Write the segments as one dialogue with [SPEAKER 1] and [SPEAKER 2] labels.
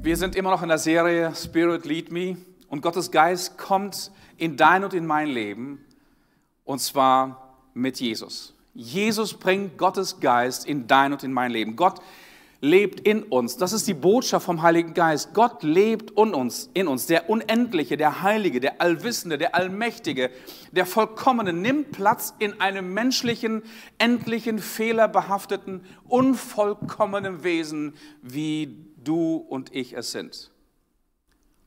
[SPEAKER 1] Wir sind immer noch in der Serie Spirit Lead Me und Gottes Geist kommt in dein und in mein Leben und zwar mit Jesus. Jesus bringt Gottes Geist in dein und in mein Leben. Gott lebt in uns. Das ist die Botschaft vom Heiligen Geist. Gott lebt in uns, in uns. Der Unendliche, der Heilige, der Allwissende, der Allmächtige, der Vollkommene nimmt Platz in einem menschlichen, endlichen, fehlerbehafteten, unvollkommenen Wesen, wie du und ich es sind.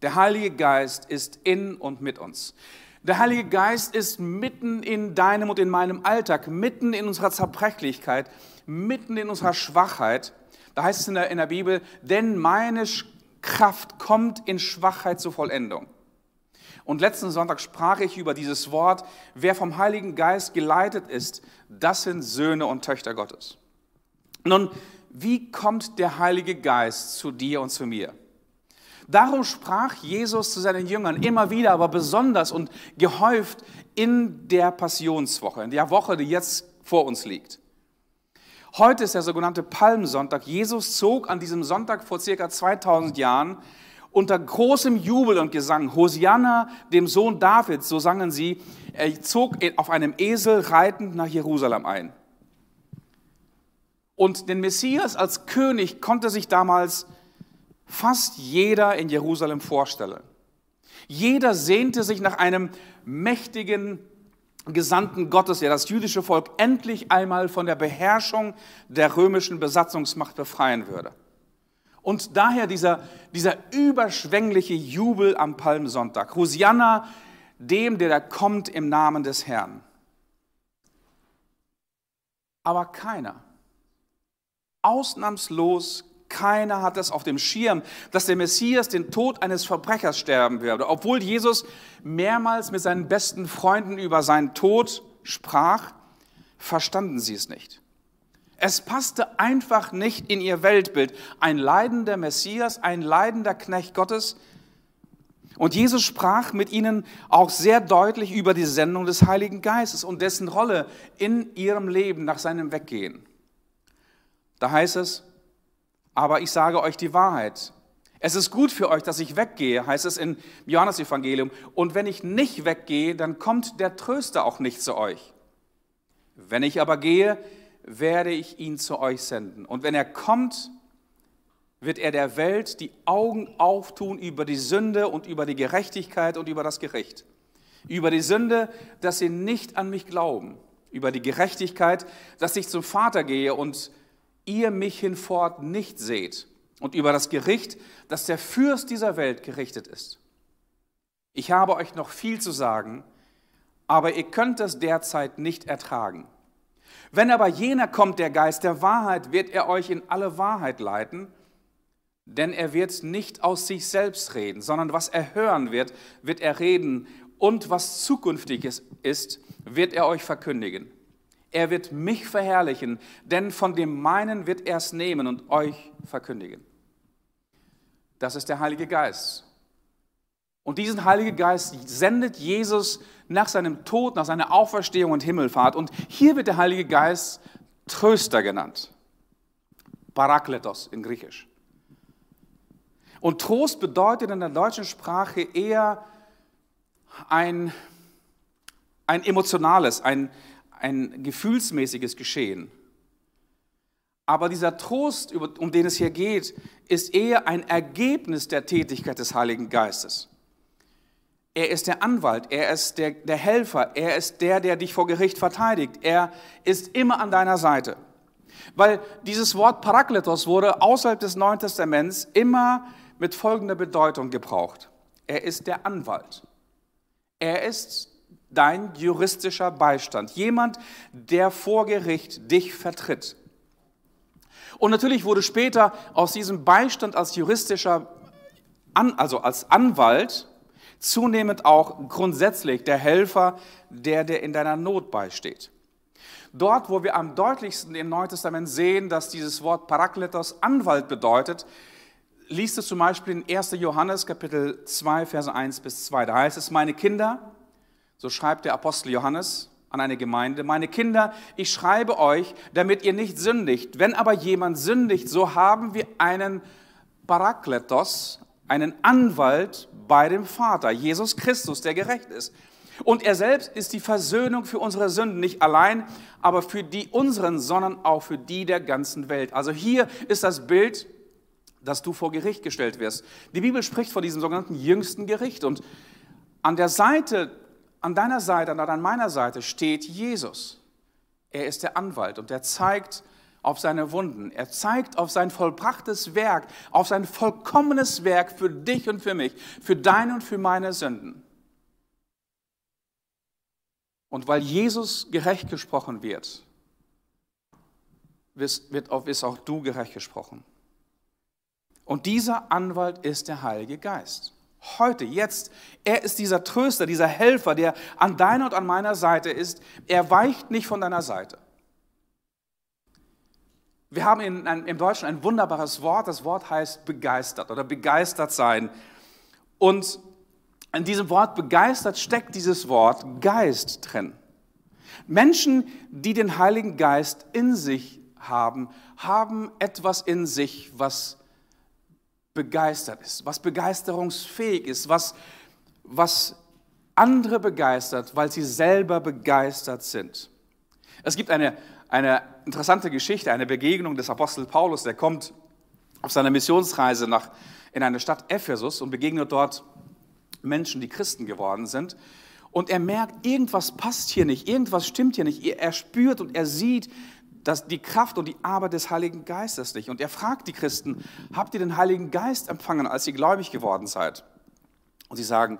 [SPEAKER 1] Der Heilige Geist ist in und mit uns. Der Heilige Geist ist mitten in deinem und in meinem Alltag, mitten in unserer Zerbrechlichkeit, mitten in unserer Schwachheit. Da heißt es in der, in der Bibel, denn meine Kraft kommt in Schwachheit zur Vollendung. Und letzten Sonntag sprach ich über dieses Wort, wer vom Heiligen Geist geleitet ist, das sind Söhne und Töchter Gottes. Nun, wie kommt der Heilige Geist zu dir und zu mir? Darum sprach Jesus zu seinen Jüngern immer wieder, aber besonders und gehäuft in der Passionswoche, in der Woche, die jetzt vor uns liegt. Heute ist der sogenannte Palmsonntag. Jesus zog an diesem Sonntag vor circa 2000 Jahren unter großem Jubel und Gesang, Hosianna, dem Sohn Davids, so sangen sie, er zog auf einem Esel reitend nach Jerusalem ein. Und den Messias als König konnte sich damals fast jeder in Jerusalem vorstellen. Jeder sehnte sich nach einem mächtigen Gesandten Gottes, der das jüdische Volk endlich einmal von der Beherrschung der römischen Besatzungsmacht befreien würde. Und daher dieser, dieser überschwängliche Jubel am Palmsonntag. Hosianna, dem, der da kommt im Namen des Herrn. Aber keiner, ausnahmslos keiner hat es auf dem Schirm, dass der Messias den Tod eines Verbrechers sterben würde. Obwohl Jesus mehrmals mit seinen besten Freunden über seinen Tod sprach, verstanden sie es nicht. Es passte einfach nicht in ihr Weltbild. Ein leidender Messias, ein leidender Knecht Gottes. Und Jesus sprach mit ihnen auch sehr deutlich über die Sendung des Heiligen Geistes und dessen Rolle in ihrem Leben nach seinem Weggehen. Da heißt es, aber ich sage euch die Wahrheit. Es ist gut für euch, dass ich weggehe, heißt es im Johannesevangelium. Und wenn ich nicht weggehe, dann kommt der Tröster auch nicht zu euch. Wenn ich aber gehe, werde ich ihn zu euch senden. Und wenn er kommt, wird er der Welt die Augen auftun über die Sünde und über die Gerechtigkeit und über das Gericht. Über die Sünde, dass sie nicht an mich glauben. Über die Gerechtigkeit, dass ich zum Vater gehe und ihr mich hinfort nicht seht und über das Gericht, das der Fürst dieser Welt gerichtet ist. Ich habe euch noch viel zu sagen, aber ihr könnt es derzeit nicht ertragen. Wenn aber jener kommt, der Geist der Wahrheit, wird er euch in alle Wahrheit leiten, denn er wird nicht aus sich selbst reden, sondern was er hören wird, wird er reden und was zukünftiges ist, wird er euch verkündigen. Er wird mich verherrlichen, denn von dem meinen wird er es nehmen und euch verkündigen. Das ist der Heilige Geist. Und diesen Heiligen Geist sendet Jesus nach seinem Tod, nach seiner Auferstehung und Himmelfahrt. Und hier wird der Heilige Geist Tröster genannt. Parakletos in Griechisch. Und Trost bedeutet in der deutschen Sprache eher ein, ein emotionales, ein, ein gefühlsmäßiges Geschehen. Aber dieser Trost, um den es hier geht, ist eher ein Ergebnis der Tätigkeit des Heiligen Geistes. Er ist der Anwalt, er ist der, der Helfer, er ist der, der dich vor Gericht verteidigt. Er ist immer an deiner Seite. Weil dieses Wort Parakletos wurde außerhalb des Neuen Testaments immer mit folgender Bedeutung gebraucht. Er ist der Anwalt. Er ist dein juristischer Beistand, jemand, der vor Gericht dich vertritt. Und natürlich wurde später aus diesem Beistand als juristischer, also als Anwalt, zunehmend auch grundsätzlich der Helfer, der dir in deiner Not beisteht. Dort, wo wir am deutlichsten im Neuen Testament sehen, dass dieses Wort Parakletos Anwalt bedeutet, liest es zum Beispiel in 1. Johannes Kapitel 2, Verse 1 bis 2. Da heißt es, meine Kinder, so schreibt der Apostel Johannes, an eine Gemeinde, meine Kinder, ich schreibe euch, damit ihr nicht sündigt. Wenn aber jemand sündigt, so haben wir einen Parakletos, einen Anwalt bei dem Vater, Jesus Christus, der gerecht ist. Und er selbst ist die Versöhnung für unsere Sünden, nicht allein, aber für die unseren, sondern auch für die der ganzen Welt. Also hier ist das Bild, dass du vor Gericht gestellt wirst. Die Bibel spricht von diesem sogenannten jüngsten Gericht und an der Seite an deiner Seite und an meiner Seite steht Jesus. Er ist der Anwalt und er zeigt auf seine Wunden. Er zeigt auf sein vollbrachtes Werk, auf sein vollkommenes Werk für dich und für mich, für deine und für meine Sünden. Und weil Jesus gerecht gesprochen wird, ist auch du gerecht gesprochen. Und dieser Anwalt ist der Heilige Geist. Heute, jetzt. Er ist dieser Tröster, dieser Helfer, der an deiner und an meiner Seite ist. Er weicht nicht von deiner Seite. Wir haben in, im Deutschen ein wunderbares Wort. Das Wort heißt begeistert oder begeistert sein. Und in diesem Wort begeistert steckt dieses Wort Geist drin. Menschen, die den Heiligen Geist in sich haben, haben etwas in sich, was begeistert ist, was begeisterungsfähig ist, was, was andere begeistert, weil sie selber begeistert sind. Es gibt eine, eine interessante Geschichte, eine Begegnung des Apostel Paulus, der kommt auf seiner Missionsreise nach, in eine Stadt Ephesus und begegnet dort Menschen, die Christen geworden sind. Und er merkt, irgendwas passt hier nicht, irgendwas stimmt hier nicht. Er spürt und er sieht, das, die Kraft und die Arbeit des Heiligen Geistes nicht. Und er fragt die Christen, habt ihr den Heiligen Geist empfangen, als ihr gläubig geworden seid? Und sie sagen,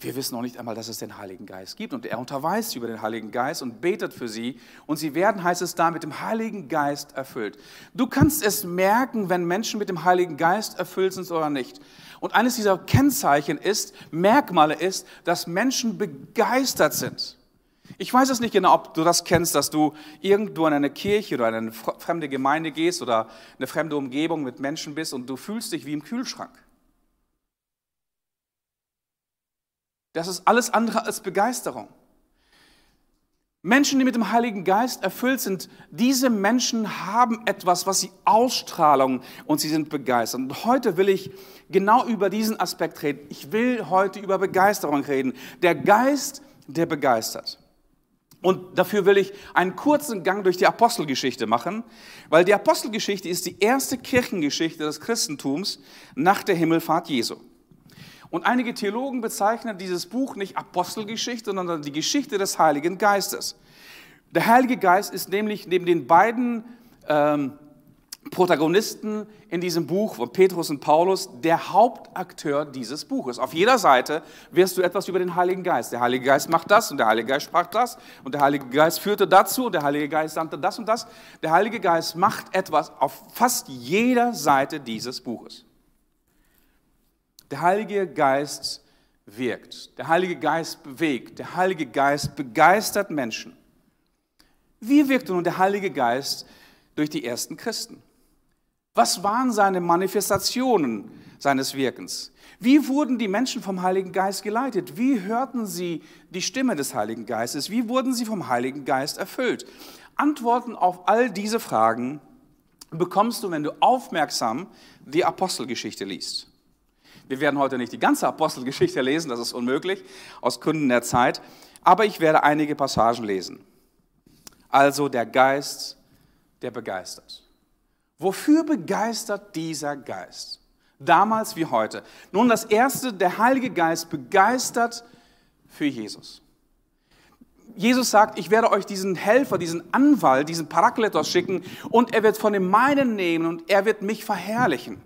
[SPEAKER 1] wir wissen noch nicht einmal, dass es den Heiligen Geist gibt. Und er unterweist sie über den Heiligen Geist und betet für sie. Und sie werden, heißt es da, mit dem Heiligen Geist erfüllt. Du kannst es merken, wenn Menschen mit dem Heiligen Geist erfüllt sind oder nicht. Und eines dieser Kennzeichen ist, Merkmale ist, dass Menschen begeistert sind. Ich weiß es nicht genau, ob du das kennst, dass du irgendwo in eine Kirche oder in eine fremde Gemeinde gehst oder eine fremde Umgebung mit Menschen bist und du fühlst dich wie im Kühlschrank. Das ist alles andere als Begeisterung. Menschen, die mit dem Heiligen Geist erfüllt sind, diese Menschen haben etwas, was sie Ausstrahlung und sie sind begeistert. Und heute will ich genau über diesen Aspekt reden. Ich will heute über Begeisterung reden. Der Geist, der begeistert. Und dafür will ich einen kurzen Gang durch die Apostelgeschichte machen, weil die Apostelgeschichte ist die erste Kirchengeschichte des Christentums nach der Himmelfahrt Jesu. Und einige Theologen bezeichnen dieses Buch nicht Apostelgeschichte, sondern die Geschichte des Heiligen Geistes. Der Heilige Geist ist nämlich neben den beiden ähm, Protagonisten in diesem Buch von Petrus und Paulus der Hauptakteur dieses Buches. Auf jeder Seite wirst du etwas über den Heiligen Geist. Der Heilige Geist macht das und der Heilige Geist sprach das und der Heilige Geist führte dazu und der Heilige Geist sandte das und das. Der Heilige Geist macht etwas auf fast jeder Seite dieses Buches. Der Heilige Geist wirkt, der Heilige Geist bewegt, der Heilige Geist begeistert Menschen. Wie wirkte nun der Heilige Geist durch die ersten Christen? Was waren seine Manifestationen seines Wirkens? Wie wurden die Menschen vom Heiligen Geist geleitet? Wie hörten sie die Stimme des Heiligen Geistes? Wie wurden sie vom Heiligen Geist erfüllt? Antworten auf all diese Fragen bekommst du, wenn du aufmerksam die Apostelgeschichte liest. Wir werden heute nicht die ganze Apostelgeschichte lesen, das ist unmöglich, aus Gründen der Zeit, aber ich werde einige Passagen lesen. Also der Geist, der begeistert. Wofür begeistert dieser Geist? Damals wie heute. Nun, das erste, der Heilige Geist begeistert für Jesus. Jesus sagt, ich werde euch diesen Helfer, diesen Anwalt, diesen Parakletos schicken und er wird von dem meinen nehmen und er wird mich verherrlichen.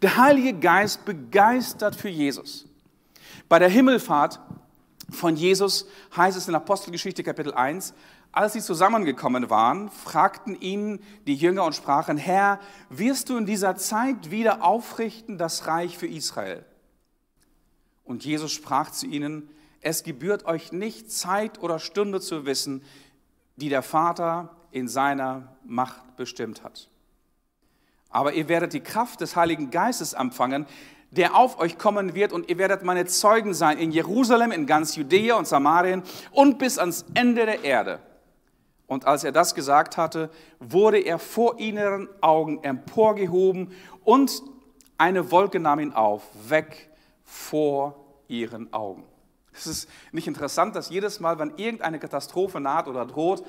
[SPEAKER 1] Der Heilige Geist begeistert für Jesus. Bei der Himmelfahrt von Jesus heißt es in Apostelgeschichte Kapitel 1, als sie zusammengekommen waren, fragten ihn die Jünger und sprachen, Herr, wirst du in dieser Zeit wieder aufrichten das Reich für Israel? Und Jesus sprach zu ihnen, es gebührt euch nicht Zeit oder Stunde zu wissen, die der Vater in seiner Macht bestimmt hat. Aber ihr werdet die Kraft des Heiligen Geistes empfangen, der auf euch kommen wird und ihr werdet meine Zeugen sein in Jerusalem, in ganz Judäa und Samarien und bis ans Ende der Erde. Und als er das gesagt hatte, wurde er vor ihren Augen emporgehoben und eine Wolke nahm ihn auf, weg vor ihren Augen. Es ist nicht interessant, dass jedes Mal, wenn irgendeine Katastrophe naht oder droht,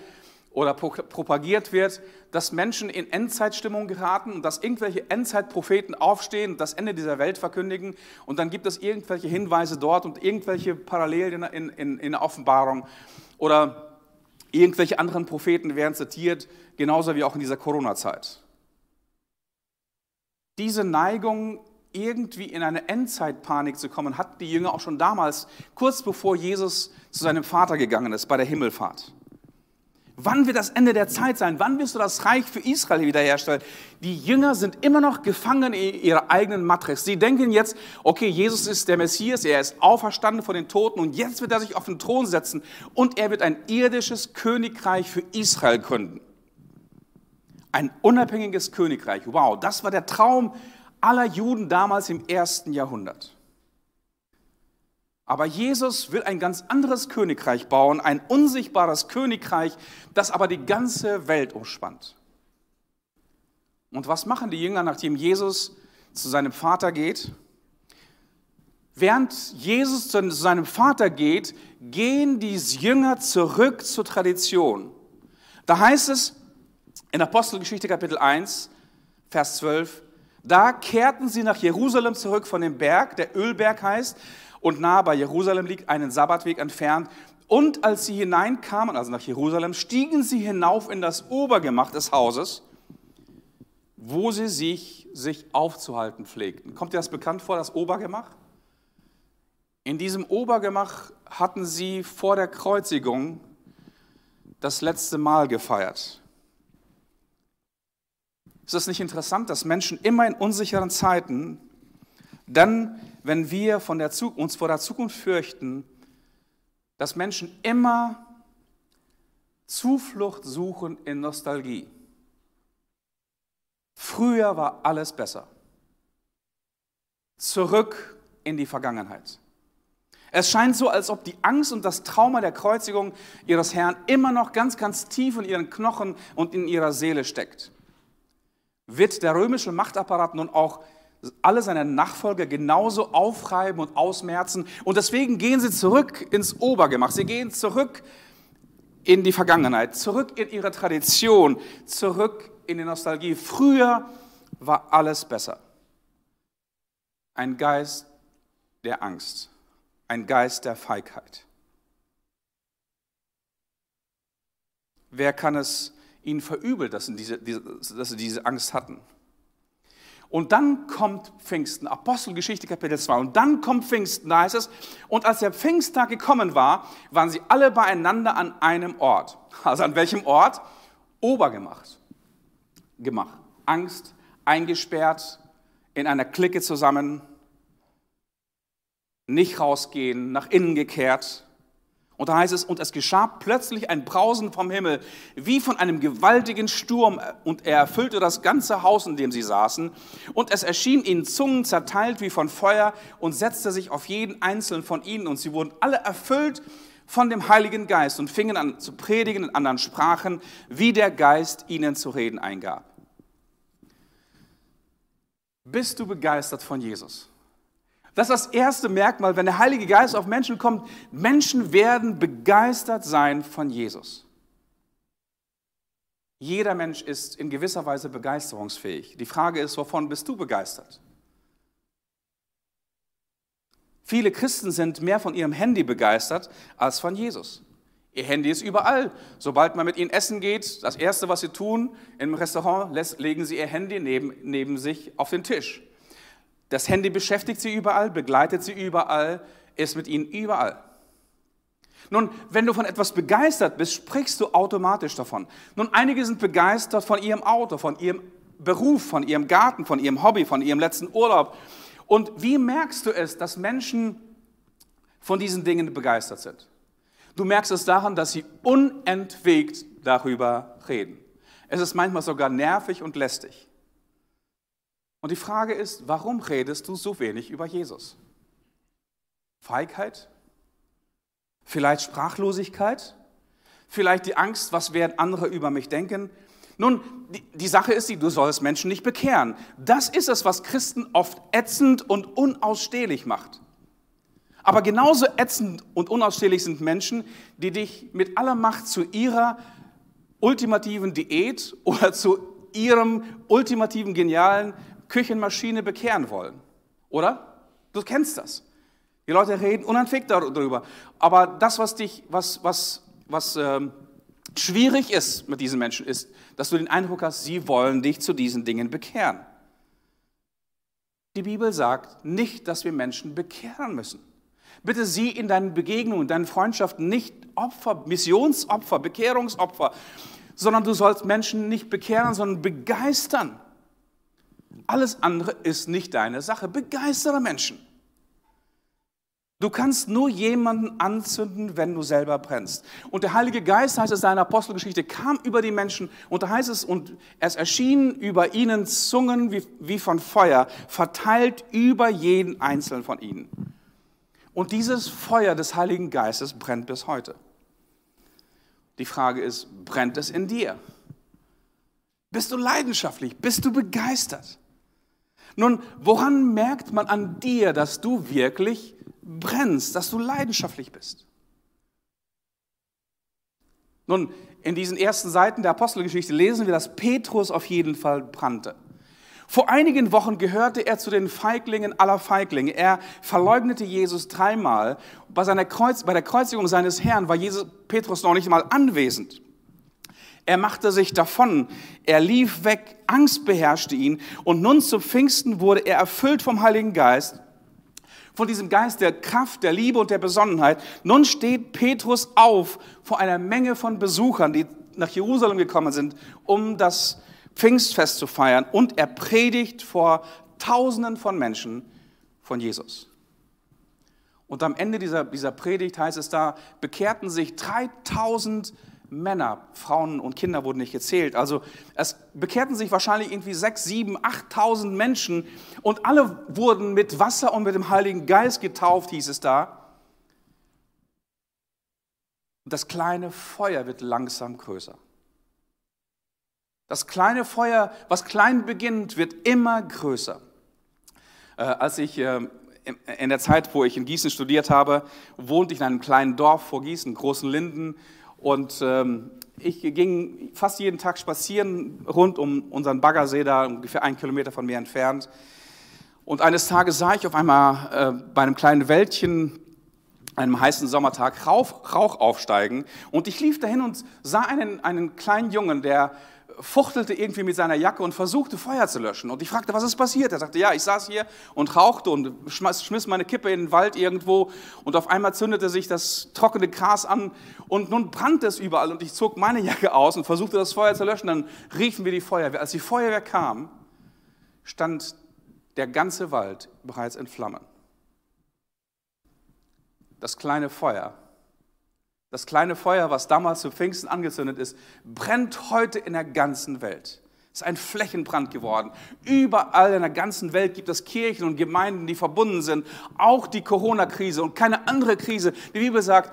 [SPEAKER 1] oder propagiert wird, dass Menschen in Endzeitstimmung geraten und dass irgendwelche Endzeitpropheten aufstehen und das Ende dieser Welt verkündigen und dann gibt es irgendwelche Hinweise dort und irgendwelche Parallelen in, in, in der Offenbarung oder irgendwelche anderen Propheten werden zitiert, genauso wie auch in dieser Corona-Zeit. Diese Neigung, irgendwie in eine Endzeitpanik zu kommen, hatten die Jünger auch schon damals, kurz bevor Jesus zu seinem Vater gegangen ist, bei der Himmelfahrt. Wann wird das Ende der Zeit sein? Wann wirst du das Reich für Israel wiederherstellen? Die Jünger sind immer noch gefangen in ihrer eigenen Matrix. Sie denken jetzt, okay, Jesus ist der Messias, er ist auferstanden von den Toten und jetzt wird er sich auf den Thron setzen und er wird ein irdisches Königreich für Israel gründen. Ein unabhängiges Königreich. Wow, das war der Traum aller Juden damals im ersten Jahrhundert. Aber Jesus will ein ganz anderes Königreich bauen, ein unsichtbares Königreich, das aber die ganze Welt umspannt. Und was machen die Jünger, nachdem Jesus zu seinem Vater geht? Während Jesus zu seinem Vater geht, gehen die Jünger zurück zur Tradition. Da heißt es in Apostelgeschichte Kapitel 1, Vers 12, da kehrten sie nach Jerusalem zurück von dem Berg, der Ölberg heißt, und nahe bei Jerusalem liegt, einen Sabbatweg entfernt. Und als sie hineinkamen, also nach Jerusalem, stiegen sie hinauf in das Obergemach des Hauses, wo sie sich, sich aufzuhalten pflegten. Kommt dir das bekannt vor, das Obergemach? In diesem Obergemach hatten sie vor der Kreuzigung das letzte Mal gefeiert. Ist es nicht interessant, dass Menschen immer in unsicheren Zeiten dann wenn wir von der, uns vor der Zukunft fürchten, dass Menschen immer Zuflucht suchen in Nostalgie. Früher war alles besser. Zurück in die Vergangenheit. Es scheint so, als ob die Angst und das Trauma der Kreuzigung ihres Herrn immer noch ganz, ganz tief in ihren Knochen und in ihrer Seele steckt. Wird der römische Machtapparat nun auch alle seine Nachfolger genauso aufreiben und ausmerzen. Und deswegen gehen sie zurück ins Obergemach. Sie gehen zurück in die Vergangenheit, zurück in ihre Tradition, zurück in die Nostalgie. Früher war alles besser. Ein Geist der Angst, ein Geist der Feigheit. Wer kann es ihnen verübeln, dass sie diese, dass sie diese Angst hatten? Und dann kommt Pfingsten, Apostelgeschichte Kapitel 2. Und dann kommt Pfingsten, da heißt es, und als der Pfingsttag gekommen war, waren sie alle beieinander an einem Ort. Also an welchem Ort? Obergemacht. Gemach. Angst, eingesperrt, in einer Clique zusammen, nicht rausgehen, nach innen gekehrt. Und da heißt es, und es geschah plötzlich ein Brausen vom Himmel, wie von einem gewaltigen Sturm, und er erfüllte das ganze Haus, in dem sie saßen. Und es erschien ihnen Zungen zerteilt wie von Feuer und setzte sich auf jeden einzelnen von ihnen. Und sie wurden alle erfüllt von dem Heiligen Geist und fingen an zu predigen in anderen Sprachen, wie der Geist ihnen zu reden eingab. Bist du begeistert von Jesus? Das ist das erste Merkmal, wenn der Heilige Geist auf Menschen kommt. Menschen werden begeistert sein von Jesus. Jeder Mensch ist in gewisser Weise begeisterungsfähig. Die Frage ist, wovon bist du begeistert? Viele Christen sind mehr von ihrem Handy begeistert als von Jesus. Ihr Handy ist überall. Sobald man mit ihnen essen geht, das Erste, was sie tun im Restaurant, legen sie ihr Handy neben, neben sich auf den Tisch. Das Handy beschäftigt sie überall, begleitet sie überall, ist mit ihnen überall. Nun, wenn du von etwas begeistert bist, sprichst du automatisch davon. Nun, einige sind begeistert von ihrem Auto, von ihrem Beruf, von ihrem Garten, von ihrem Hobby, von ihrem letzten Urlaub. Und wie merkst du es, dass Menschen von diesen Dingen begeistert sind? Du merkst es daran, dass sie unentwegt darüber reden. Es ist manchmal sogar nervig und lästig. Und die Frage ist, warum redest du so wenig über Jesus? Feigheit? Vielleicht Sprachlosigkeit? Vielleicht die Angst, was werden andere über mich denken? Nun, die, die Sache ist die, du sollst Menschen nicht bekehren. Das ist es, was Christen oft ätzend und unausstehlich macht. Aber genauso ätzend und unausstehlich sind Menschen, die dich mit aller Macht zu ihrer ultimativen Diät oder zu ihrem ultimativen genialen Küchenmaschine bekehren wollen. Oder? Du kennst das. Die Leute reden unentwegt darüber. Aber das, was dich, was, was, was ähm, schwierig ist mit diesen Menschen, ist, dass du den Eindruck hast, sie wollen dich zu diesen Dingen bekehren. Die Bibel sagt nicht, dass wir Menschen bekehren müssen. Bitte sieh in deinen Begegnungen, deinen Freundschaften nicht Opfer, Missionsopfer, Bekehrungsopfer, sondern du sollst Menschen nicht bekehren, sondern begeistern. Alles andere ist nicht deine Sache. Begeistere Menschen. Du kannst nur jemanden anzünden, wenn du selber brennst. Und der Heilige Geist, heißt es in der Apostelgeschichte, kam über die Menschen und da heißt es, und es erschienen über ihnen Zungen wie, wie von Feuer, verteilt über jeden einzelnen von ihnen. Und dieses Feuer des Heiligen Geistes brennt bis heute. Die Frage ist, brennt es in dir? Bist du leidenschaftlich? Bist du begeistert? Nun, woran merkt man an dir, dass du wirklich brennst, dass du leidenschaftlich bist. Nun, in diesen ersten Seiten der Apostelgeschichte lesen wir, dass Petrus auf jeden Fall brannte. Vor einigen Wochen gehörte er zu den Feiglingen aller Feiglinge. Er verleugnete Jesus dreimal. Bei, seiner Kreuz, bei der Kreuzigung seines Herrn war Jesus, Petrus noch nicht mal anwesend. Er machte sich davon, er lief weg, Angst beherrschte ihn und nun zu Pfingsten wurde er erfüllt vom Heiligen Geist von diesem Geist der Kraft, der Liebe und der Besonnenheit. Nun steht Petrus auf vor einer Menge von Besuchern, die nach Jerusalem gekommen sind, um das Pfingstfest zu feiern. Und er predigt vor Tausenden von Menschen von Jesus. Und am Ende dieser, dieser Predigt heißt es da, bekehrten sich 3000 Menschen Männer, Frauen und Kinder wurden nicht gezählt. Also es bekehrten sich wahrscheinlich irgendwie sechs, sieben, achttausend Menschen und alle wurden mit Wasser und mit dem Heiligen Geist getauft, hieß es da. Das kleine Feuer wird langsam größer. Das kleine Feuer, was klein beginnt, wird immer größer. Äh, als ich äh, in der Zeit, wo ich in Gießen studiert habe, wohnte ich in einem kleinen Dorf vor Gießen, Großen Linden. Und ähm, ich ging fast jeden Tag spazieren rund um unseren Baggersee, da ungefähr einen Kilometer von mir entfernt. Und eines Tages sah ich auf einmal äh, bei einem kleinen Wäldchen, einem heißen Sommertag, Rauch, Rauch aufsteigen. Und ich lief dahin und sah einen, einen kleinen Jungen, der fuchtelte irgendwie mit seiner Jacke und versuchte Feuer zu löschen. Und ich fragte, was ist passiert? Er sagte, ja, ich saß hier und rauchte und schmiss meine Kippe in den Wald irgendwo und auf einmal zündete sich das trockene Gras an und nun brannte es überall und ich zog meine Jacke aus und versuchte das Feuer zu löschen. Dann riefen wir die Feuerwehr. Als die Feuerwehr kam, stand der ganze Wald bereits in Flammen. Das kleine Feuer das kleine Feuer, was damals zu Pfingsten angezündet ist, brennt heute in der ganzen Welt. Es ist ein Flächenbrand geworden. Überall in der ganzen Welt gibt es Kirchen und Gemeinden, die verbunden sind. Auch die Corona-Krise und keine andere Krise. Die Bibel sagt,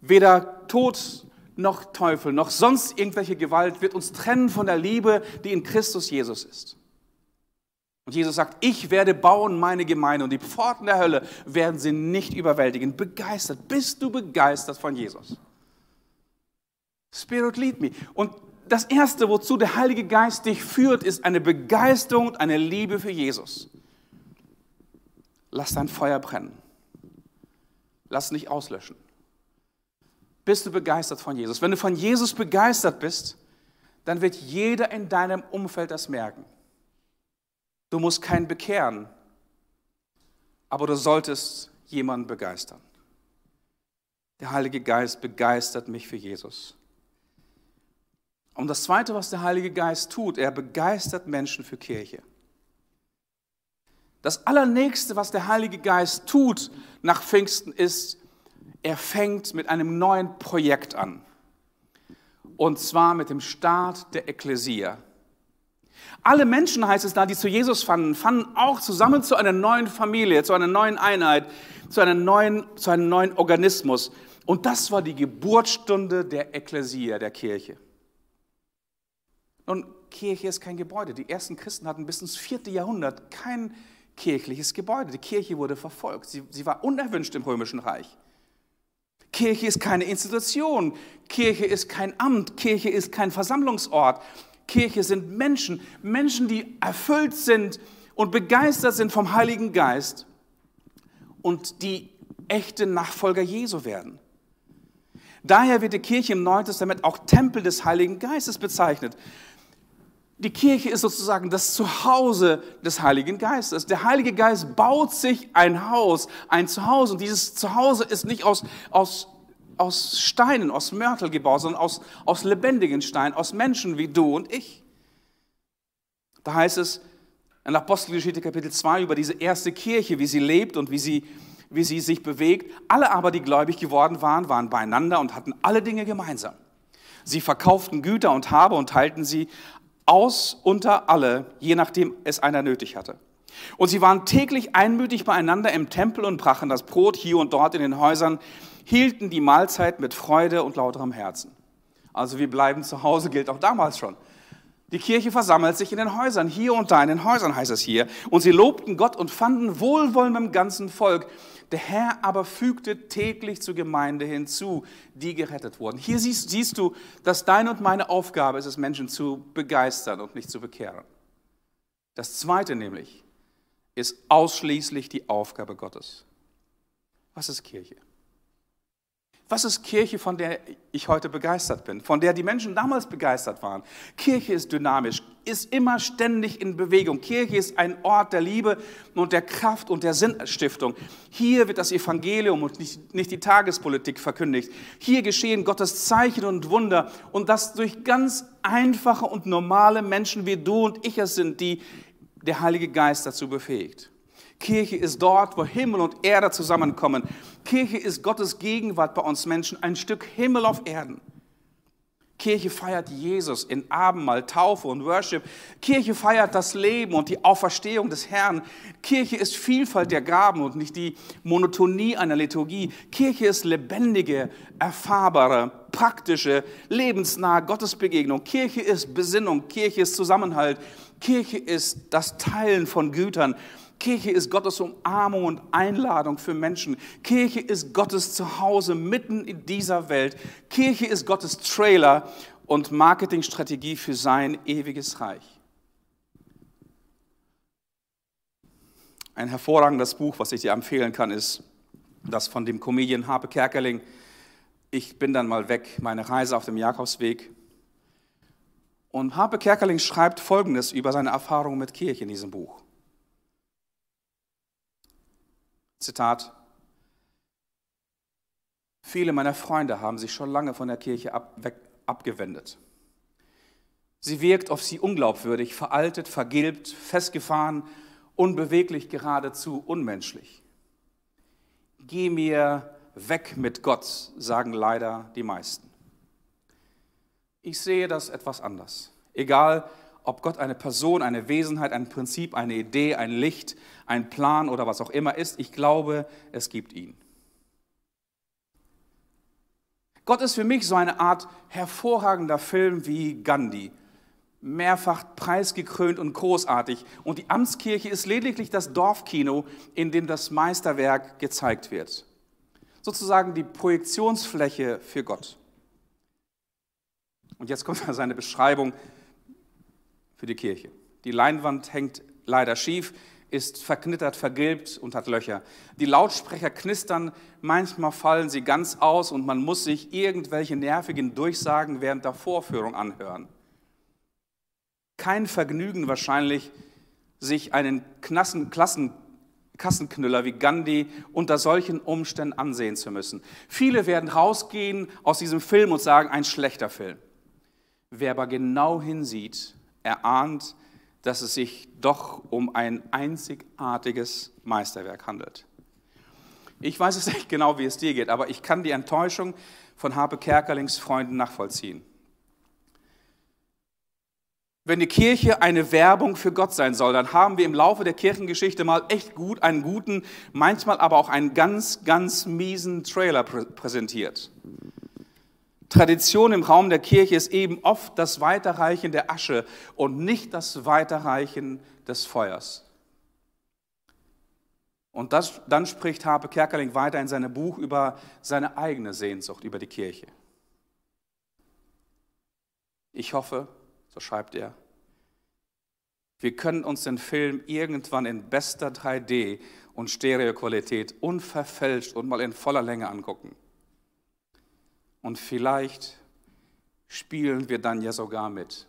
[SPEAKER 1] weder Tod noch Teufel noch sonst irgendwelche Gewalt wird uns trennen von der Liebe, die in Christus Jesus ist. Und Jesus sagt, ich werde bauen meine Gemeinde und die Pforten der Hölle werden sie nicht überwältigen. Begeistert. Bist du begeistert von Jesus? Spirit lead me. Und das Erste, wozu der Heilige Geist dich führt, ist eine Begeisterung und eine Liebe für Jesus. Lass dein Feuer brennen. Lass nicht auslöschen. Bist du begeistert von Jesus? Wenn du von Jesus begeistert bist, dann wird jeder in deinem Umfeld das merken. Du musst keinen bekehren, aber du solltest jemanden begeistern. Der Heilige Geist begeistert mich für Jesus. Und das Zweite, was der Heilige Geist tut, er begeistert Menschen für Kirche. Das Allernächste, was der Heilige Geist tut nach Pfingsten, ist, er fängt mit einem neuen Projekt an. Und zwar mit dem Start der Ekklesia. Alle Menschen, heißt es da, die zu Jesus fanden, fanden auch zusammen zu einer neuen Familie, zu einer neuen Einheit, zu, einer neuen, zu einem neuen Organismus. Und das war die Geburtsstunde der Ekklesia, der Kirche. Nun, Kirche ist kein Gebäude. Die ersten Christen hatten bis ins vierte Jahrhundert kein kirchliches Gebäude. Die Kirche wurde verfolgt. Sie, sie war unerwünscht im Römischen Reich. Kirche ist keine Institution. Kirche ist kein Amt. Kirche ist kein Versammlungsort. Kirche sind Menschen. Menschen, die erfüllt sind und begeistert sind vom Heiligen Geist und die echte Nachfolger Jesu werden. Daher wird die Kirche im Neuen Testament auch Tempel des Heiligen Geistes bezeichnet. Die Kirche ist sozusagen das Zuhause des Heiligen Geistes. Der Heilige Geist baut sich ein Haus, ein Zuhause. Und dieses Zuhause ist nicht aus, aus, aus Steinen, aus Mörtel gebaut, sondern aus, aus lebendigen Steinen, aus Menschen wie du und ich. Da heißt es in Apostelgeschichte Kapitel 2 über diese erste Kirche, wie sie lebt und wie sie, wie sie sich bewegt. Alle aber, die gläubig geworden waren, waren beieinander und hatten alle Dinge gemeinsam. Sie verkauften Güter und Habe und teilten sie aus unter alle, je nachdem es einer nötig hatte. Und sie waren täglich einmütig beieinander im Tempel und brachen das Brot hier und dort in den Häusern, hielten die Mahlzeit mit Freude und lauterem Herzen. Also wir bleiben zu Hause gilt auch damals schon. Die Kirche versammelt sich in den Häusern, hier und da in den Häusern heißt es hier. Und sie lobten Gott und fanden Wohlwollen beim ganzen Volk. Der Herr aber fügte täglich zur Gemeinde hinzu, die gerettet wurden. Hier siehst, siehst du, dass deine und meine Aufgabe ist es, Menschen zu begeistern und nicht zu bekehren. Das Zweite nämlich ist ausschließlich die Aufgabe Gottes. Was ist Kirche? Was ist Kirche, von der ich heute begeistert bin, von der die Menschen damals begeistert waren? Kirche ist dynamisch, ist immer ständig in Bewegung. Kirche ist ein Ort der Liebe und der Kraft und der Sinnstiftung. Hier wird das Evangelium und nicht, nicht die Tagespolitik verkündigt. Hier geschehen Gottes Zeichen und Wunder und das durch ganz einfache und normale Menschen wie du und ich es sind, die der Heilige Geist dazu befähigt. Kirche ist dort, wo Himmel und Erde zusammenkommen. Kirche ist Gottes Gegenwart bei uns Menschen, ein Stück Himmel auf Erden. Kirche feiert Jesus in Abendmahl, Taufe und Worship. Kirche feiert das Leben und die Auferstehung des Herrn. Kirche ist Vielfalt der Gaben und nicht die Monotonie einer Liturgie. Kirche ist lebendige, erfahrbare, praktische, lebensnahe Gottesbegegnung. Kirche ist Besinnung. Kirche ist Zusammenhalt. Kirche ist das Teilen von Gütern. Kirche ist Gottes Umarmung und Einladung für Menschen. Kirche ist Gottes Zuhause mitten in dieser Welt. Kirche ist Gottes Trailer und Marketingstrategie für sein ewiges Reich. Ein hervorragendes Buch, was ich dir empfehlen kann, ist das von dem Comedian Harpe Kerkeling. Ich bin dann mal weg, meine Reise auf dem Jakobsweg. Und Harpe Kerkeling schreibt Folgendes über seine Erfahrungen mit Kirche in diesem Buch. Zitat, viele meiner Freunde haben sich schon lange von der Kirche ab, weg, abgewendet. Sie wirkt auf sie unglaubwürdig, veraltet, vergilbt, festgefahren, unbeweglich, geradezu unmenschlich. Geh mir weg mit Gott, sagen leider die meisten. Ich sehe das etwas anders. Egal, ob Gott eine Person, eine Wesenheit, ein Prinzip, eine Idee, ein Licht, ein Plan oder was auch immer ist. Ich glaube, es gibt ihn. Gott ist für mich so eine Art hervorragender Film wie Gandhi. Mehrfach preisgekrönt und großartig. Und die Amtskirche ist lediglich das Dorfkino, in dem das Meisterwerk gezeigt wird. Sozusagen die Projektionsfläche für Gott. Und jetzt kommt seine Beschreibung für die Kirche. Die Leinwand hängt leider schief, ist verknittert, vergilbt und hat Löcher. Die Lautsprecher knistern, manchmal fallen sie ganz aus und man muss sich irgendwelche nervigen Durchsagen während der Vorführung anhören. Kein Vergnügen wahrscheinlich, sich einen Klassen, Klassen, Kassenknüller wie Gandhi unter solchen Umständen ansehen zu müssen. Viele werden rausgehen aus diesem Film und sagen, ein schlechter Film. Wer aber genau hinsieht, erahnt, dass es sich doch um ein einzigartiges Meisterwerk handelt. Ich weiß es nicht genau, wie es dir geht, aber ich kann die Enttäuschung von Harpe Kerkerlings Freunden nachvollziehen. Wenn die Kirche eine Werbung für Gott sein soll, dann haben wir im Laufe der Kirchengeschichte mal echt gut einen guten, manchmal aber auch einen ganz, ganz miesen Trailer präsentiert. Tradition im Raum der Kirche ist eben oft das Weiterreichen der Asche und nicht das Weiterreichen des Feuers. Und das, dann spricht Harpe Kerkeling weiter in seinem Buch über seine eigene Sehnsucht über die Kirche. Ich hoffe, so schreibt er. Wir können uns den Film irgendwann in bester 3D und Stereoqualität unverfälscht und mal in voller Länge angucken. Und vielleicht spielen wir dann ja sogar mit.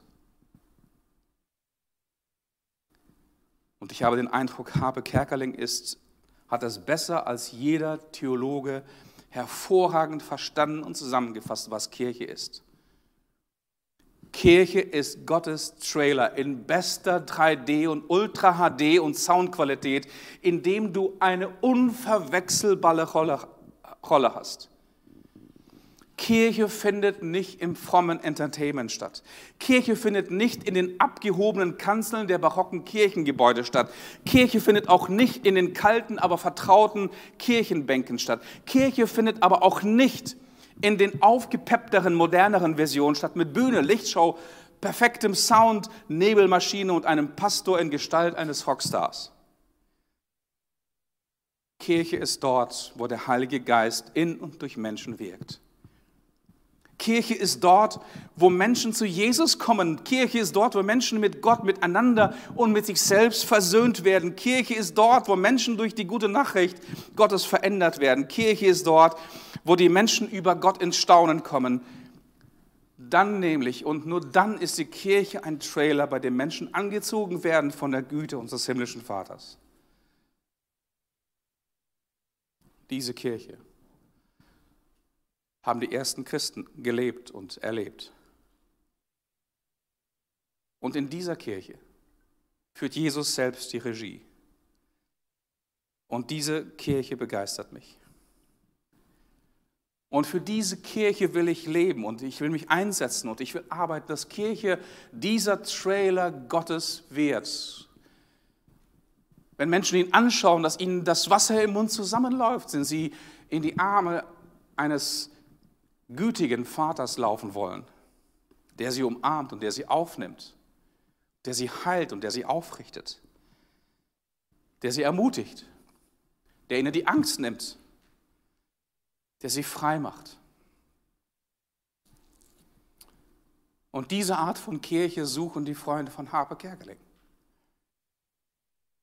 [SPEAKER 1] Und ich habe den Eindruck, Habe Kerkeling ist, hat es besser als jeder Theologe hervorragend verstanden und zusammengefasst, was Kirche ist. Kirche ist Gottes Trailer in bester 3D und Ultra HD und Soundqualität, in dem du eine unverwechselbare Rolle, Rolle hast. Kirche findet nicht im frommen Entertainment statt. Kirche findet nicht in den abgehobenen Kanzeln der barocken Kirchengebäude statt. Kirche findet auch nicht in den kalten, aber vertrauten Kirchenbänken statt. Kirche findet aber auch nicht in den aufgepeppteren, moderneren Versionen statt mit Bühne, Lichtshow, perfektem Sound, Nebelmaschine und einem Pastor in Gestalt eines Rockstars. Kirche ist dort, wo der Heilige Geist in und durch Menschen wirkt. Kirche ist dort, wo Menschen zu Jesus kommen. Kirche ist dort, wo Menschen mit Gott, miteinander und mit sich selbst versöhnt werden. Kirche ist dort, wo Menschen durch die gute Nachricht Gottes verändert werden. Kirche ist dort, wo die Menschen über Gott ins Staunen kommen. Dann nämlich und nur dann ist die Kirche ein Trailer, bei dem Menschen angezogen werden von der Güte unseres himmlischen Vaters. Diese Kirche haben die ersten Christen gelebt und erlebt. Und in dieser Kirche führt Jesus selbst die Regie. Und diese Kirche begeistert mich. Und für diese Kirche will ich leben und ich will mich einsetzen und ich will arbeiten, dass Kirche dieser Trailer Gottes wird. Wenn Menschen ihn anschauen, dass ihnen das Wasser im Mund zusammenläuft, sind sie in die Arme eines gütigen Vaters laufen wollen, der sie umarmt und der sie aufnimmt, der sie heilt und der sie aufrichtet, der sie ermutigt, der ihnen die Angst nimmt, der sie frei macht. Und diese Art von Kirche suchen die Freunde von Harpe Kerkeling.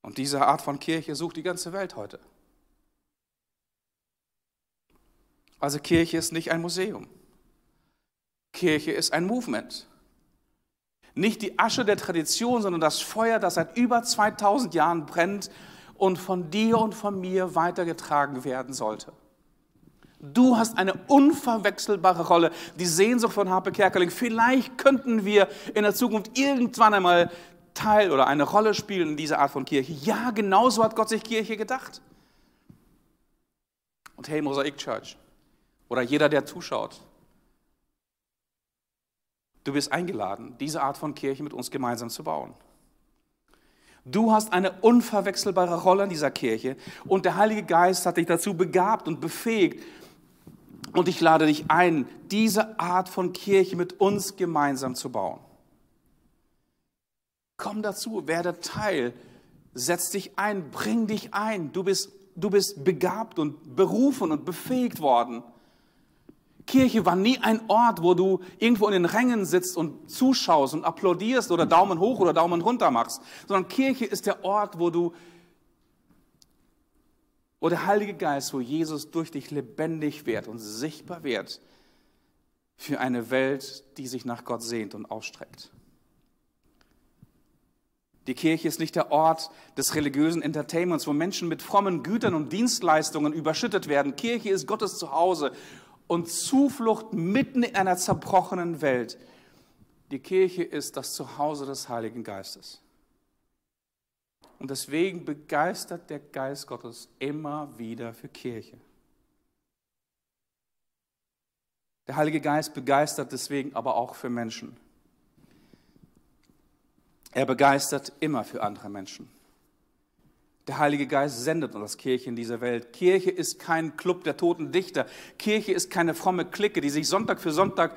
[SPEAKER 1] Und diese Art von Kirche sucht die ganze Welt heute. Also Kirche ist nicht ein Museum. Kirche ist ein Movement. Nicht die Asche der Tradition, sondern das Feuer, das seit über 2000 Jahren brennt und von dir und von mir weitergetragen werden sollte. Du hast eine unverwechselbare Rolle, die Sehnsucht von Harpe Kerkeling. Vielleicht könnten wir in der Zukunft irgendwann einmal Teil oder eine Rolle spielen in dieser Art von Kirche. Ja, genauso hat Gott sich Kirche gedacht. Und hey, Mosaik Church, oder jeder, der zuschaut. Du bist eingeladen, diese Art von Kirche mit uns gemeinsam zu bauen. Du hast eine unverwechselbare Rolle in dieser Kirche und der Heilige Geist hat dich dazu begabt und befähigt. Und ich lade dich ein, diese Art von Kirche mit uns gemeinsam zu bauen. Komm dazu, werde Teil, setz dich ein, bring dich ein. Du bist, du bist begabt und berufen und befähigt worden. Kirche war nie ein Ort, wo du irgendwo in den Rängen sitzt und zuschaust und applaudierst oder Daumen hoch oder Daumen runter machst, sondern Kirche ist der Ort, wo du, wo der Heilige Geist, wo Jesus durch dich lebendig wird und sichtbar wird für eine Welt, die sich nach Gott sehnt und ausstreckt. Die Kirche ist nicht der Ort des religiösen Entertainments, wo Menschen mit frommen Gütern und Dienstleistungen überschüttet werden. Kirche ist Gottes Zuhause und Zuflucht mitten in einer zerbrochenen Welt. Die Kirche ist das Zuhause des Heiligen Geistes. Und deswegen begeistert der Geist Gottes immer wieder für Kirche. Der Heilige Geist begeistert deswegen aber auch für Menschen. Er begeistert immer für andere Menschen. Der Heilige Geist sendet uns als Kirche in diese Welt. Kirche ist kein Club der toten Dichter. Kirche ist keine fromme Clique, die sich Sonntag für Sonntag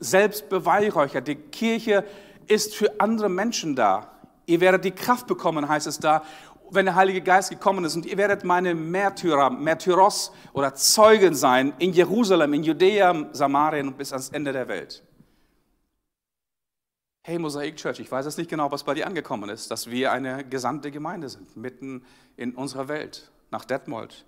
[SPEAKER 1] selbst beweihräuchert. Die Kirche ist für andere Menschen da. Ihr werdet die Kraft bekommen, heißt es da, wenn der Heilige Geist gekommen ist. Und ihr werdet meine Märtyrer, Märtyros oder Zeugen sein in Jerusalem, in Judäa, Samarien und bis ans Ende der Welt. Hey Mosaik Church, ich weiß jetzt nicht genau, was bei dir angekommen ist, dass wir eine gesandte Gemeinde sind, mitten in unserer Welt, nach Detmold,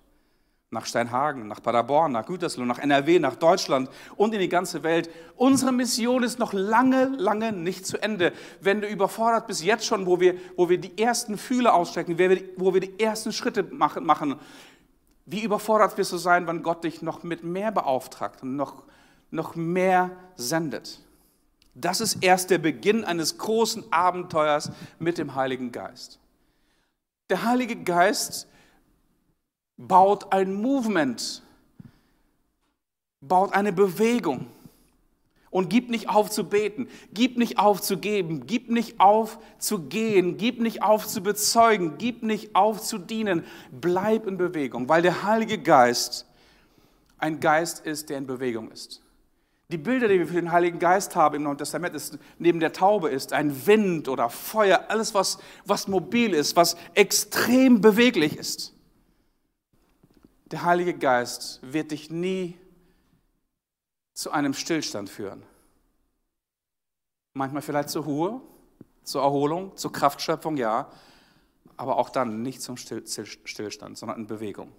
[SPEAKER 1] nach Steinhagen, nach Paderborn, nach Gütersloh, nach NRW, nach Deutschland und in die ganze Welt. Unsere Mission ist noch lange, lange nicht zu Ende. Wenn du überfordert bist, jetzt schon, wo wir, wo wir die ersten Fühle ausstrecken, wo wir die ersten Schritte machen, wie überfordert wirst du sein, wenn Gott dich noch mit mehr beauftragt und noch, noch mehr sendet? Das ist erst der Beginn eines großen Abenteuers mit dem Heiligen Geist. Der Heilige Geist baut ein Movement, baut eine Bewegung und gibt nicht auf zu beten, gibt nicht auf zu geben, gibt nicht auf zu gehen, gibt nicht auf zu bezeugen, gibt nicht auf zu dienen. Bleib in Bewegung, weil der Heilige Geist ein Geist ist, der in Bewegung ist. Die Bilder, die wir für den Heiligen Geist haben im Neuen Testament, ist neben der Taube ist ein Wind oder Feuer, alles was, was mobil ist, was extrem beweglich ist. Der Heilige Geist wird dich nie zu einem Stillstand führen. Manchmal vielleicht zur Ruhe, zur Erholung, zur Kraftschöpfung, ja, aber auch dann nicht zum Stillstand, sondern in Bewegung.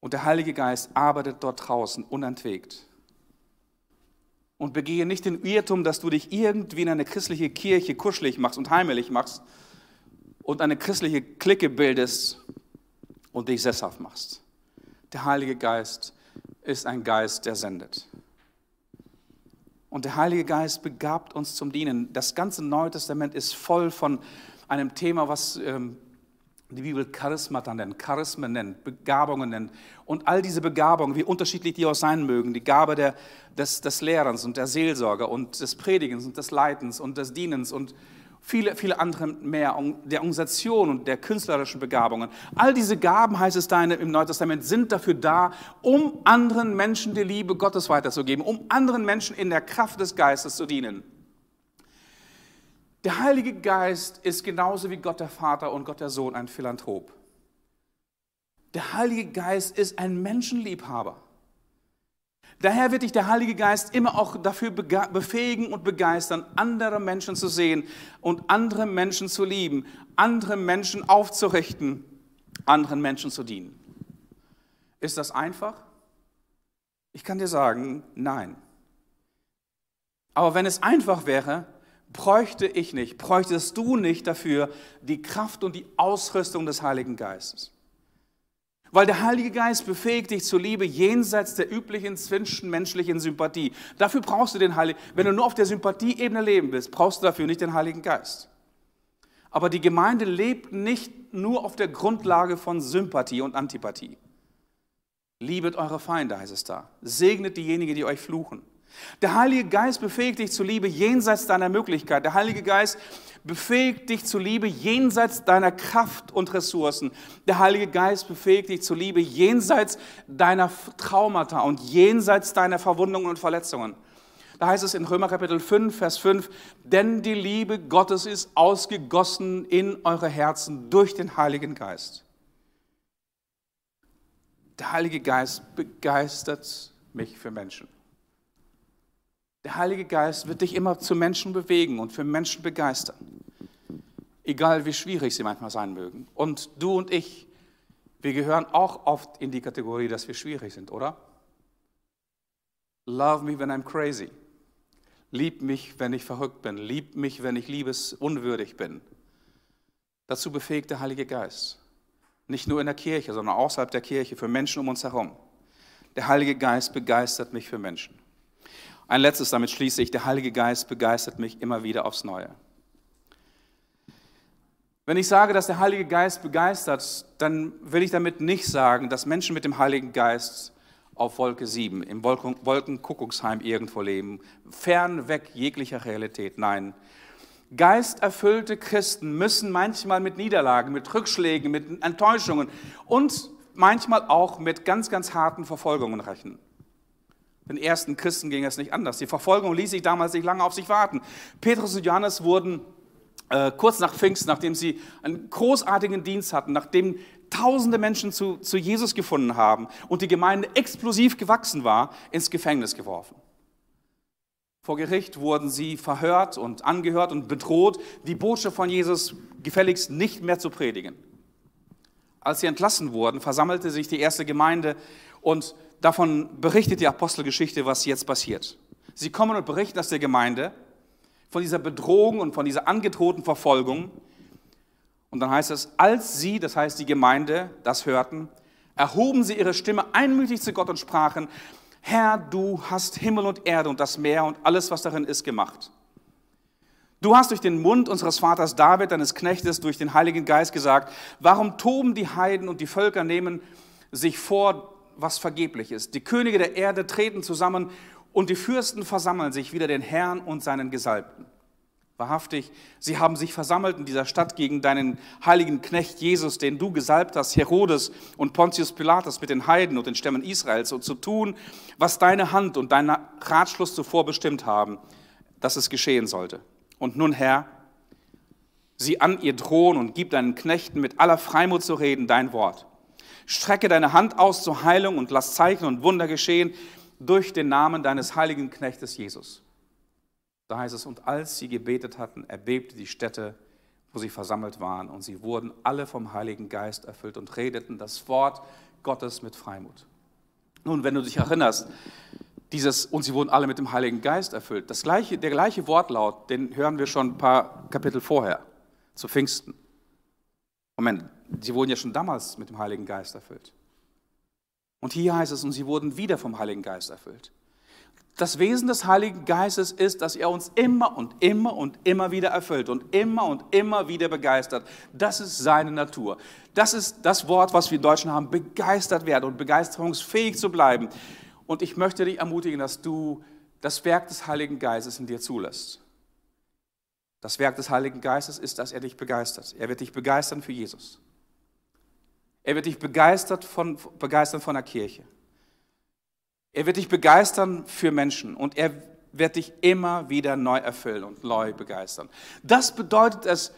[SPEAKER 1] Und der Heilige Geist arbeitet dort draußen unentwegt und begehe nicht den Irrtum, dass du dich irgendwie in eine christliche Kirche kuschelig machst und heimelig machst und eine christliche Clique bildest und dich sesshaft machst. Der Heilige Geist ist ein Geist, der sendet. Und der Heilige Geist begabt uns zum Dienen. Das ganze Neue Testament ist voll von einem Thema, was ähm, die Bibel Charismata nennt, Charismen nennt, Begabungen nennt. Und all diese Begabungen, wie unterschiedlich die auch sein mögen, die Gabe der, des, des Lehrens und der Seelsorge und des Predigens und des Leitens und des Dienens und viele, viele andere mehr, der Organisation und der künstlerischen Begabungen. All diese Gaben, heißt es da im Neuen Testament, sind dafür da, um anderen Menschen die Liebe Gottes weiterzugeben, um anderen Menschen in der Kraft des Geistes zu dienen. Der Heilige Geist ist genauso wie Gott der Vater und Gott der Sohn ein Philanthrop. Der Heilige Geist ist ein Menschenliebhaber. Daher wird dich der Heilige Geist immer auch dafür befähigen und begeistern, andere Menschen zu sehen und andere Menschen zu lieben, andere Menschen aufzurichten, anderen Menschen zu dienen. Ist das einfach? Ich kann dir sagen, nein. Aber wenn es einfach wäre, bräuchte ich nicht, bräuchtest du nicht dafür die Kraft und die Ausrüstung des Heiligen Geistes. Weil der Heilige Geist befähigt dich zur Liebe jenseits der üblichen zwischenmenschlichen Sympathie. Dafür brauchst du den Heiligen, wenn du nur auf der Sympathieebene leben willst, brauchst du dafür nicht den Heiligen Geist. Aber die Gemeinde lebt nicht nur auf der Grundlage von Sympathie und Antipathie. Liebet eure Feinde, heißt es da. Segnet diejenigen, die euch fluchen. Der Heilige Geist befähigt dich zur Liebe jenseits deiner Möglichkeit. Der Heilige Geist befähigt dich zur Liebe jenseits deiner Kraft und Ressourcen. Der Heilige Geist befähigt dich zur Liebe jenseits deiner Traumata und jenseits deiner Verwundungen und Verletzungen. Da heißt es in Römer Kapitel 5, Vers 5, denn die Liebe Gottes ist ausgegossen in eure Herzen durch den Heiligen Geist. Der Heilige Geist begeistert mich für Menschen. Der Heilige Geist wird dich immer zu Menschen bewegen und für Menschen begeistern. Egal wie schwierig sie manchmal sein mögen. Und du und ich, wir gehören auch oft in die Kategorie, dass wir schwierig sind, oder? Love me when I'm crazy. Lieb mich, wenn ich verrückt bin. Lieb mich, wenn ich liebesunwürdig bin. Dazu befähigt der Heilige Geist. Nicht nur in der Kirche, sondern außerhalb der Kirche, für Menschen um uns herum. Der Heilige Geist begeistert mich für Menschen. Ein letztes, damit schließe ich, der Heilige Geist begeistert mich immer wieder aufs Neue. Wenn ich sage, dass der Heilige Geist begeistert, dann will ich damit nicht sagen, dass Menschen mit dem Heiligen Geist auf Wolke 7, im Wolkenkuckucksheim irgendwo leben, fern weg jeglicher Realität. Nein, Geisterfüllte Christen müssen manchmal mit Niederlagen, mit Rückschlägen, mit Enttäuschungen und manchmal auch mit ganz, ganz harten Verfolgungen rechnen. Den ersten Christen ging es nicht anders. Die Verfolgung ließ sich damals nicht lange auf sich warten. Petrus und Johannes wurden äh, kurz nach Pfingst, nachdem sie einen großartigen Dienst hatten, nachdem tausende Menschen zu, zu Jesus gefunden haben und die Gemeinde explosiv gewachsen war, ins Gefängnis geworfen. Vor Gericht wurden sie verhört und angehört und bedroht, die Botschaft von Jesus gefälligst nicht mehr zu predigen. Als sie entlassen wurden, versammelte sich die erste Gemeinde und davon berichtet die Apostelgeschichte, was jetzt passiert. Sie kommen und berichten aus der Gemeinde von dieser Bedrohung und von dieser angedrohten Verfolgung. Und dann heißt es, als sie, das heißt die Gemeinde, das hörten, erhoben sie ihre Stimme einmütig zu Gott und sprachen, Herr, du hast Himmel und Erde und das Meer und alles, was darin ist, gemacht. Du hast durch den Mund unseres Vaters David, deines Knechtes, durch den Heiligen Geist gesagt, warum toben die Heiden und die Völker nehmen sich vor, was vergeblich ist. Die Könige der Erde treten zusammen und die Fürsten versammeln sich wieder den Herrn und seinen Gesalbten. Wahrhaftig, sie haben sich versammelt in dieser Stadt gegen deinen heiligen Knecht Jesus, den du gesalbt hast, Herodes und Pontius Pilatus mit den Heiden und den Stämmen Israels, und zu tun, was deine Hand und dein Ratschluss zuvor bestimmt haben, dass es geschehen sollte. Und nun, Herr, sieh an ihr drohen und gib deinen Knechten mit aller Freimut zu reden dein Wort. Strecke deine Hand aus zur Heilung und lass Zeichen und Wunder geschehen durch den Namen deines heiligen Knechtes Jesus. Da heißt es, und als sie gebetet hatten, erbebte die Stätte, wo sie versammelt waren, und sie wurden alle vom Heiligen Geist erfüllt und redeten das Wort Gottes mit Freimut. Nun, wenn du dich erinnerst, dieses, und sie wurden alle mit dem Heiligen Geist erfüllt, das gleiche, der gleiche Wortlaut, den hören wir schon ein paar Kapitel vorher, zu Pfingsten. Moment, sie wurden ja schon damals mit dem Heiligen Geist erfüllt. Und hier heißt es, und sie wurden wieder vom Heiligen Geist erfüllt. Das Wesen des Heiligen Geistes ist, dass er uns immer und immer und immer wieder erfüllt und immer und immer wieder begeistert. Das ist seine Natur. Das ist das Wort, was wir Deutschen haben, begeistert werden und begeisterungsfähig zu bleiben. Und ich möchte dich ermutigen, dass du das Werk des Heiligen Geistes in dir zulässt. Das Werk des Heiligen Geistes ist, dass er dich begeistert. Er wird dich begeistern für Jesus. Er wird dich begeistert von, begeistern von der Kirche. Er wird dich begeistern für Menschen und er wird dich immer wieder neu erfüllen und neu begeistern. Das bedeutet es,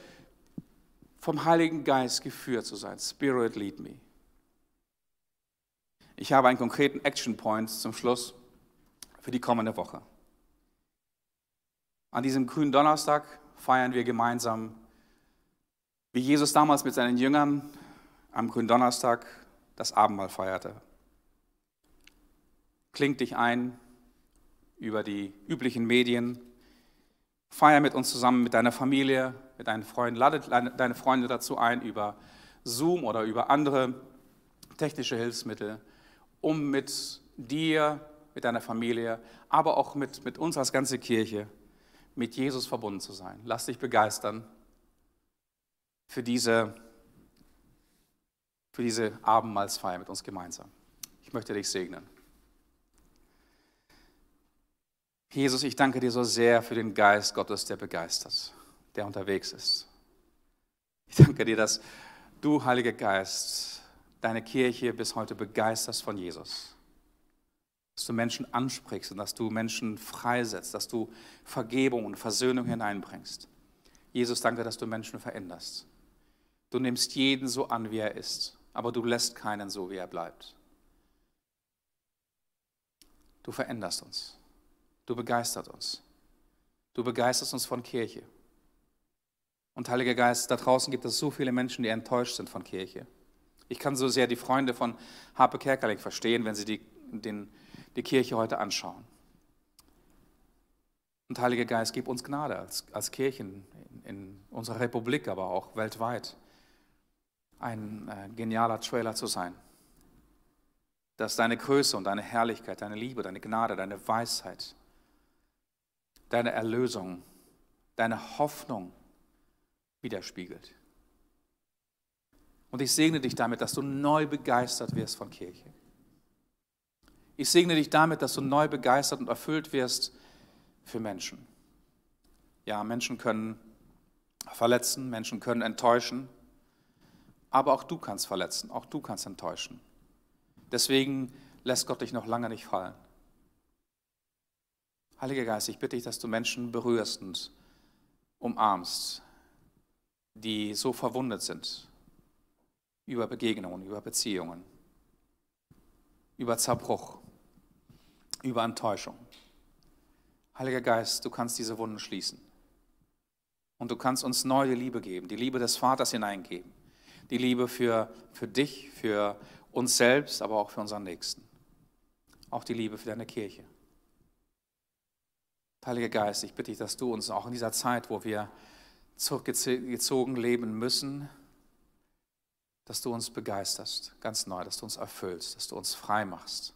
[SPEAKER 1] vom Heiligen Geist geführt zu sein. Spirit lead me. Ich habe einen konkreten Action Point zum Schluss für die kommende Woche. An diesem grünen Donnerstag feiern wir gemeinsam, wie Jesus damals mit seinen Jüngern am grünen Donnerstag das Abendmahl feierte. Kling dich ein über die üblichen Medien. Feier mit uns zusammen mit deiner Familie, mit deinen Freunden. Lade deine Freunde dazu ein über Zoom oder über andere technische Hilfsmittel, um mit dir, mit deiner Familie, aber auch mit, mit uns als ganze Kirche, mit Jesus verbunden zu sein. Lass dich begeistern für diese, für diese Abendmahlsfeier mit uns gemeinsam. Ich möchte dich segnen. Jesus, ich danke dir so sehr für den Geist Gottes, der begeistert, der unterwegs ist. Ich danke dir, dass du, Heiliger Geist, deine Kirche bis heute begeisterst von Jesus. Dass du Menschen ansprichst und dass du Menschen freisetzt, dass du Vergebung und Versöhnung hineinbringst. Jesus, danke, dass du Menschen veränderst. Du nimmst jeden so an, wie er ist, aber du lässt keinen so, wie er bleibt. Du veränderst uns. Du begeistert uns. Du begeisterst uns von Kirche. Und Heiliger Geist, da draußen gibt es so viele Menschen, die enttäuscht sind von Kirche. Ich kann so sehr die Freunde von Harpe Kerkeling verstehen, wenn sie die, den, die Kirche heute anschauen. Und Heiliger Geist, gib uns Gnade als, als Kirchen in, in unserer Republik, aber auch weltweit, ein äh, genialer Trailer zu sein. Dass deine Größe und deine Herrlichkeit, deine Liebe, deine Gnade, deine Weisheit, deine Erlösung, deine Hoffnung widerspiegelt. Und ich segne dich damit, dass du neu begeistert wirst von Kirche. Ich segne dich damit, dass du neu begeistert und erfüllt wirst für Menschen. Ja, Menschen können verletzen, Menschen können enttäuschen, aber auch du kannst verletzen, auch du kannst enttäuschen. Deswegen lässt Gott dich noch lange nicht fallen. Heiliger Geist, ich bitte dich, dass du Menschen berührst und umarmst, die so verwundet sind über Begegnungen, über Beziehungen, über Zerbruch, über Enttäuschung. Heiliger Geist, du kannst diese Wunden schließen. Und du kannst uns neue Liebe geben, die Liebe des Vaters hineingeben. Die Liebe für, für dich, für uns selbst, aber auch für unseren Nächsten. Auch die Liebe für deine Kirche. Heiliger Geist, ich bitte dich, dass du uns auch in dieser Zeit, wo wir zurückgezogen leben müssen, dass du uns begeisterst, ganz neu, dass du uns erfüllst, dass du uns frei machst,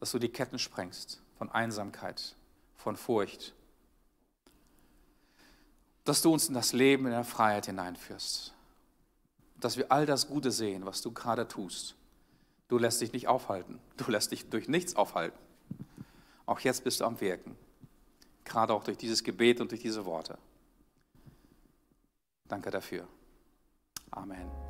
[SPEAKER 1] dass du die Ketten sprengst von Einsamkeit, von Furcht, dass du uns in das Leben in der Freiheit hineinführst, dass wir all das Gute sehen, was du gerade tust. Du lässt dich nicht aufhalten, du lässt dich durch nichts aufhalten. Auch jetzt bist du am Wirken, gerade auch durch dieses Gebet und durch diese Worte. Danke dafür. Amen.